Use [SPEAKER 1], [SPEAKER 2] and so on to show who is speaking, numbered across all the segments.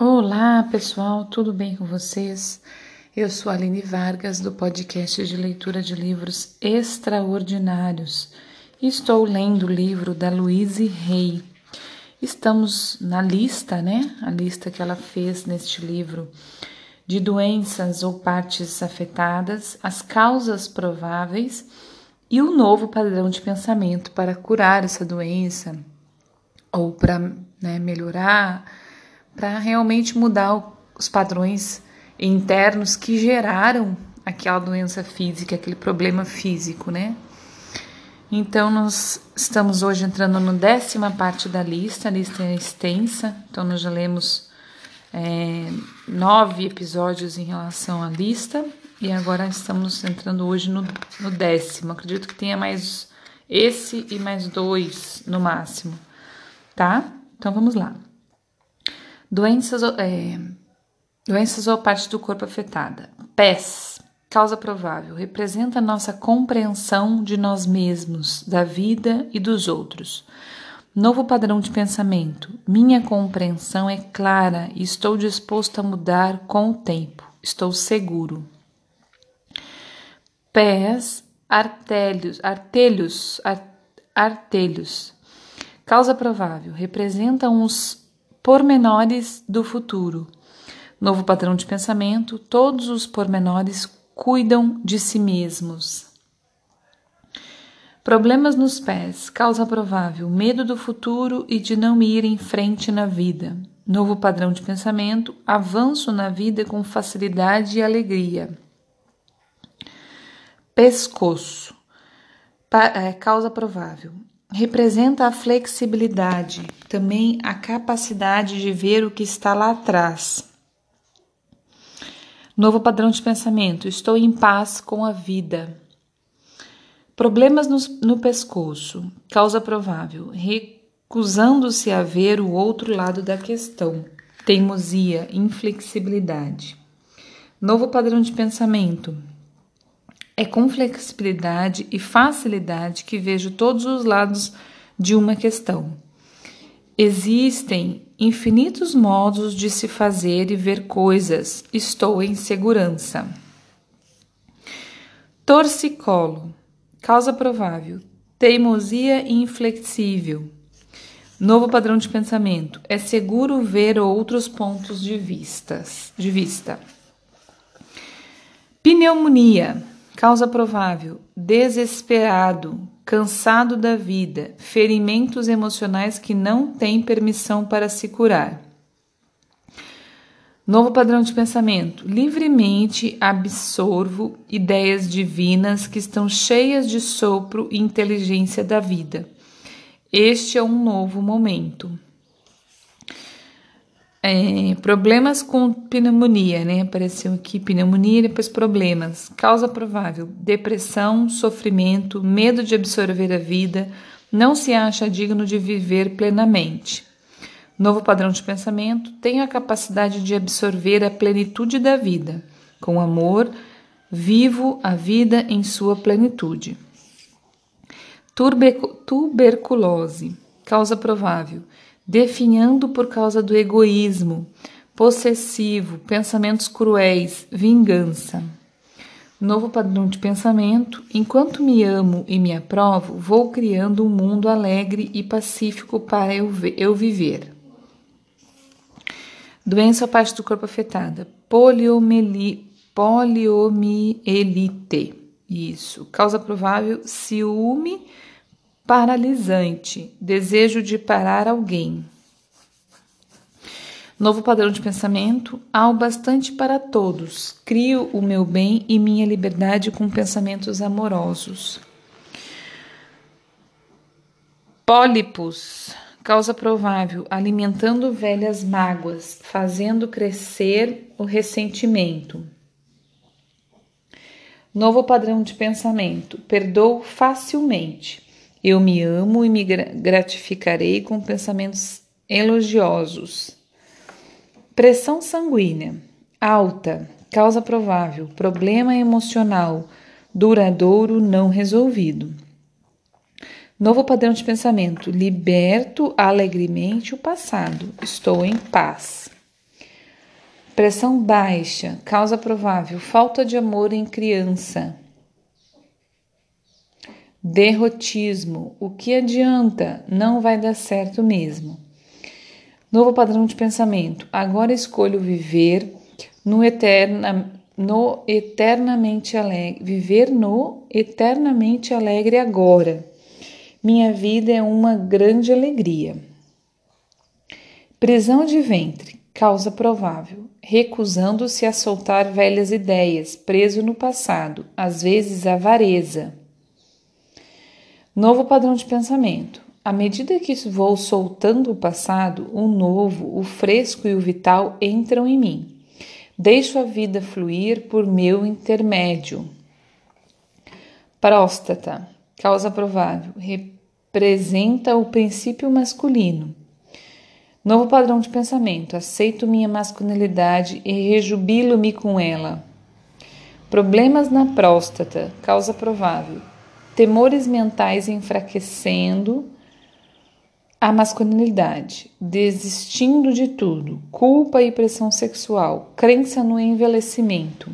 [SPEAKER 1] Olá, pessoal, tudo bem com vocês? Eu sou Aline Vargas do podcast de leitura de livros extraordinários. Estou lendo o livro da Louise Hay. Estamos na lista, né? A lista que ela fez neste livro de doenças ou partes afetadas, as causas prováveis e o novo padrão de pensamento para curar essa doença ou para né, melhorar para realmente mudar os padrões internos que geraram aquela doença física, aquele problema físico, né? Então, nós estamos hoje entrando na décima parte da lista, a lista é extensa, então nós já lemos é, nove episódios em relação à lista e agora estamos entrando hoje no, no décimo. Acredito que tenha mais esse e mais dois no máximo, tá? Então vamos lá. Doenças, é, doenças ou parte do corpo afetada. PES, causa provável, representa nossa compreensão de nós mesmos, da vida e dos outros. Novo padrão de pensamento. Minha compreensão é clara e estou disposto a mudar com o tempo. Estou seguro. Pés, artelhos, artelhos, artelhos. Causa provável. Representam os pormenores do futuro. Novo padrão de pensamento: todos os pormenores cuidam de si mesmos. Problemas nos pés, causa provável, medo do futuro e de não ir em frente na vida. Novo padrão de pensamento, avanço na vida com facilidade e alegria. Pescoço, pa, é, causa provável, representa a flexibilidade, também a capacidade de ver o que está lá atrás. Novo padrão de pensamento: estou em paz com a vida. Problemas no, no pescoço, causa provável, recusando-se a ver o outro lado da questão. Teimosia, inflexibilidade. Novo padrão de pensamento: é com flexibilidade e facilidade que vejo todos os lados de uma questão. Existem infinitos modos de se fazer e ver coisas. Estou em segurança. Torcicolo. Causa provável. Teimosia inflexível. Novo padrão de pensamento. É seguro ver outros pontos de, vistas, de vista. Pneumonia Causa provável: desesperado, cansado da vida, ferimentos emocionais que não têm permissão para se curar. Novo padrão de pensamento: livremente absorvo ideias divinas que estão cheias de sopro e inteligência da vida. Este é um novo momento. É, problemas com pneumonia, né? Apareceu aqui pneumonia depois problemas. Causa provável: depressão, sofrimento, medo de absorver a vida, não se acha digno de viver plenamente. Novo padrão de pensamento: tenho a capacidade de absorver a plenitude da vida. Com amor, vivo a vida em sua plenitude. Tuberculose. Causa provável definhando por causa do egoísmo, possessivo, pensamentos cruéis, vingança. Novo padrão de pensamento: enquanto me amo e me aprovo, vou criando um mundo alegre e pacífico para eu, eu viver. Doença ou parte do corpo afetada: poliomeli, poliomielite. Isso. Causa provável: ciúme paralisante, desejo de parar alguém. Novo padrão de pensamento: há o bastante para todos. Crio o meu bem e minha liberdade com pensamentos amorosos. Pólipos, causa provável, alimentando velhas mágoas, fazendo crescer o ressentimento. Novo padrão de pensamento: perdoo facilmente. Eu me amo e me gratificarei com pensamentos elogiosos. Pressão sanguínea alta, causa provável, problema emocional duradouro não resolvido. Novo padrão de pensamento: liberto alegremente o passado, estou em paz. Pressão baixa, causa provável, falta de amor em criança. Derrotismo, o que adianta? Não vai dar certo mesmo. Novo padrão de pensamento, agora escolho viver no, eterna, no eternamente alegre, viver no eternamente alegre agora. Minha vida é uma grande alegria. Prisão de ventre, causa provável, recusando-se a soltar velhas ideias, preso no passado, às vezes avareza. Novo padrão de pensamento. À medida que vou soltando o passado, o novo, o fresco e o vital entram em mim. Deixo a vida fluir por meu intermédio. Próstata, causa provável, representa o princípio masculino. Novo padrão de pensamento. Aceito minha masculinidade e rejubilo-me com ela. Problemas na próstata. Causa provável. Temores mentais enfraquecendo a masculinidade, desistindo de tudo, culpa e pressão sexual, crença no envelhecimento.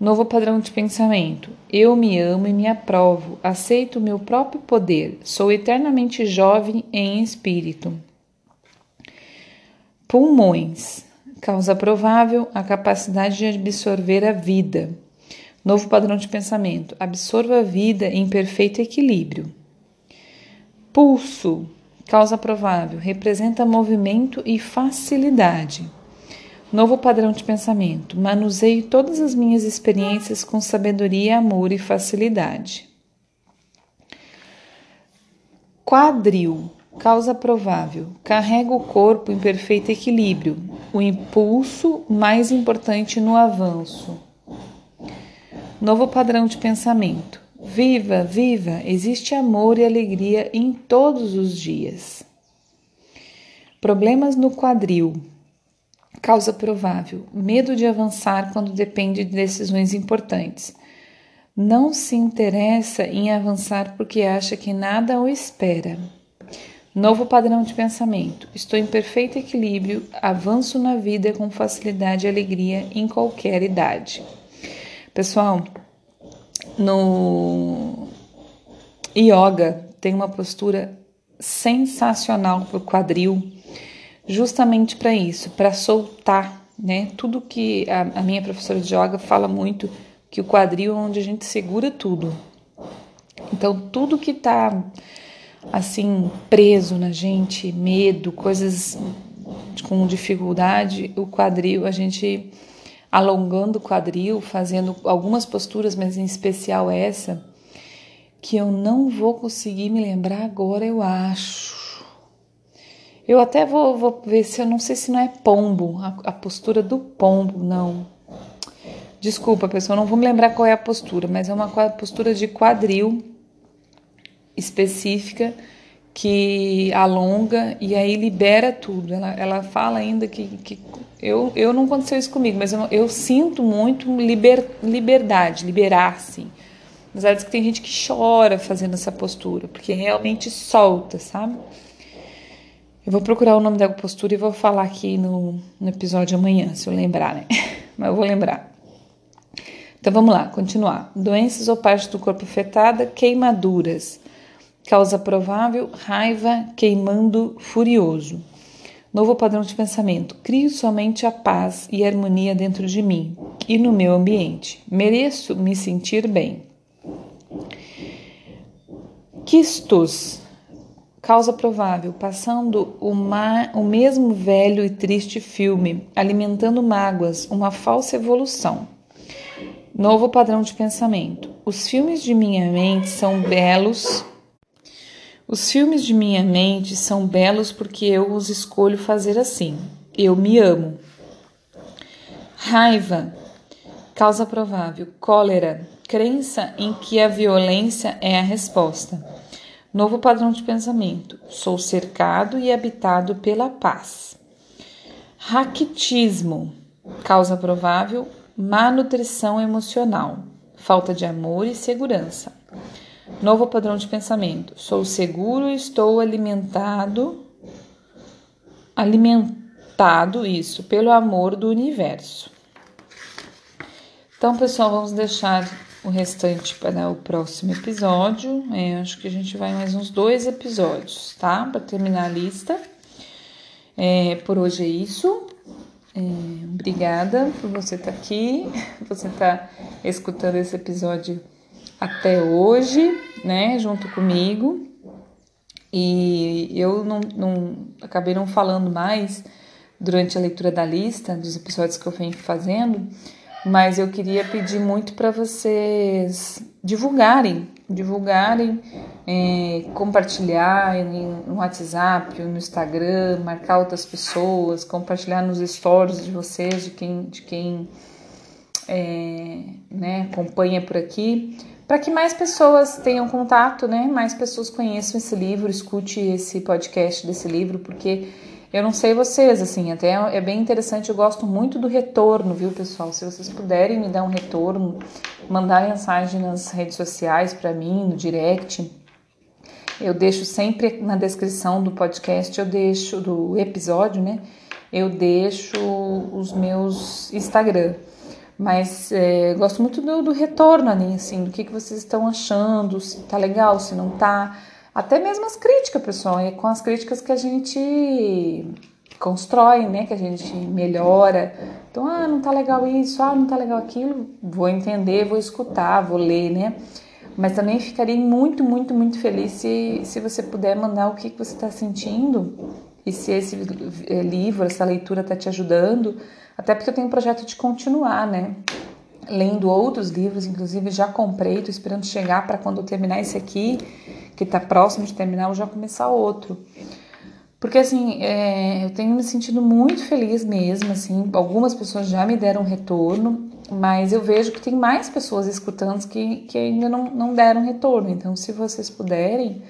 [SPEAKER 1] Novo padrão de pensamento. Eu me amo e me aprovo, aceito o meu próprio poder, sou eternamente jovem em espírito. Pulmões. Causa provável a capacidade de absorver a vida. Novo padrão de pensamento. Absorva a vida em perfeito equilíbrio. Pulso. Causa provável. Representa movimento e facilidade. Novo padrão de pensamento. Manuseio todas as minhas experiências com sabedoria, amor e facilidade. Quadril Causa provável: carrega o corpo em perfeito equilíbrio, o impulso mais importante no avanço. Novo padrão de pensamento: viva, viva, existe amor e alegria em todos os dias. Problemas no quadril. Causa provável: medo de avançar quando depende de decisões importantes. Não se interessa em avançar porque acha que nada o espera. Novo padrão de pensamento. Estou em perfeito equilíbrio, avanço na vida com facilidade e alegria em qualquer idade. Pessoal, no yoga tem uma postura sensacional para o quadril, justamente para isso, para soltar, né? Tudo que a, a minha professora de yoga fala muito que o quadril é onde a gente segura tudo. Então, tudo que está assim preso na gente, medo, coisas com dificuldade, o quadril, a gente alongando o quadril, fazendo algumas posturas, mas em especial essa, que eu não vou conseguir me lembrar agora, eu acho. Eu até vou, vou ver se eu não sei se não é pombo, a, a postura do pombo, não. Desculpa, pessoal, não vou me lembrar qual é a postura, mas é uma postura de quadril específica que alonga e aí libera tudo. Ela, ela fala ainda que, que eu, eu não aconteceu isso comigo, mas eu, eu sinto muito liber, liberdade, liberar-se. Mas diz que tem gente que chora fazendo essa postura, porque realmente solta, sabe? Eu vou procurar o nome da postura e vou falar aqui no, no episódio amanhã, se eu lembrar, né? Mas eu vou lembrar. Então vamos lá, continuar. Doenças ou parte do corpo afetada, queimaduras Causa provável: raiva queimando furioso. Novo padrão de pensamento: crio somente a paz e a harmonia dentro de mim e no meu ambiente. Mereço me sentir bem. Quistos. Causa provável, passando o, o mesmo velho e triste filme, alimentando mágoas, uma falsa evolução. Novo padrão de pensamento. Os filmes de minha mente são belos os filmes de minha mente são belos porque eu os escolho fazer assim. Eu me amo. Raiva, causa provável. Cólera, crença em que a violência é a resposta. Novo padrão de pensamento. Sou cercado e habitado pela paz. Raquitismo, causa provável. Má nutrição emocional, falta de amor e segurança. Novo padrão de pensamento. Sou seguro estou alimentado. Aliment, Conectado, isso, pelo amor do universo. Então, pessoal, vamos deixar o restante para o próximo episódio. É, acho que a gente vai mais uns dois episódios, tá? Para terminar a lista. É, por hoje é isso. É, obrigada por você estar tá aqui, você estar tá escutando esse episódio até hoje, né? Junto comigo. E eu não, não acabei não falando mais durante a leitura da lista dos episódios que eu venho fazendo mas eu queria pedir muito para vocês divulgarem, divulgarem, é, compartilhar no WhatsApp, no Instagram, marcar outras pessoas, compartilhar nos stories de vocês, de quem, de quem é, né, acompanha por aqui, para que mais pessoas tenham contato, né, mais pessoas conheçam esse livro, escute esse podcast desse livro, porque eu não sei vocês, assim, até é bem interessante, eu gosto muito do retorno, viu, pessoal? Se vocês puderem me dar um retorno, mandar mensagem nas redes sociais para mim, no direct, eu deixo sempre na descrição do podcast, eu deixo do episódio, né? Eu deixo os meus Instagram. Mas é, gosto muito do, do retorno ali, assim, do que, que vocês estão achando, se tá legal, se não tá. Até mesmo as críticas, pessoal, é com as críticas que a gente constrói, né? Que a gente melhora. Então, ah, não tá legal isso, ah, não tá legal aquilo. Vou entender, vou escutar, vou ler, né? Mas também ficaria muito, muito, muito feliz se, se você puder mandar o que, que você está sentindo e se esse eh, livro, essa leitura está te ajudando. Até porque eu tenho um projeto de continuar, né? Lendo outros livros, inclusive já comprei, tô esperando chegar para quando eu terminar esse aqui que está próximo de terminar, eu já começar outro. Porque assim, é, eu tenho me sentido muito feliz mesmo, assim, algumas pessoas já me deram retorno, mas eu vejo que tem mais pessoas escutando que, que ainda não, não deram retorno. Então, se vocês puderem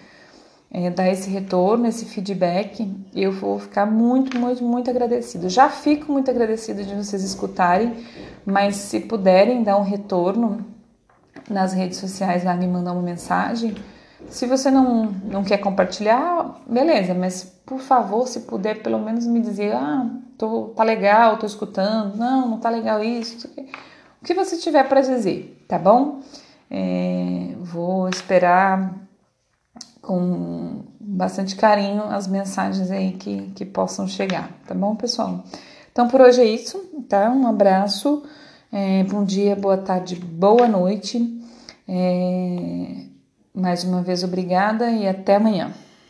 [SPEAKER 1] é, dar esse retorno, esse feedback, eu vou ficar muito, muito, muito agradecido. Já fico muito agradecido de vocês escutarem, mas se puderem dar um retorno nas redes sociais lá, me mandar uma mensagem, se você não, não quer compartilhar, beleza, mas por favor, se puder pelo menos me dizer, ah, tô, tá legal, tô escutando, não, não tá legal isso, o que você tiver para dizer, tá bom? É, vou esperar com bastante carinho as mensagens aí que, que possam chegar, tá bom, pessoal? Então por hoje é isso, tá? Um abraço, é, bom dia, boa tarde, boa noite. É, mais uma vez, obrigada e até amanhã.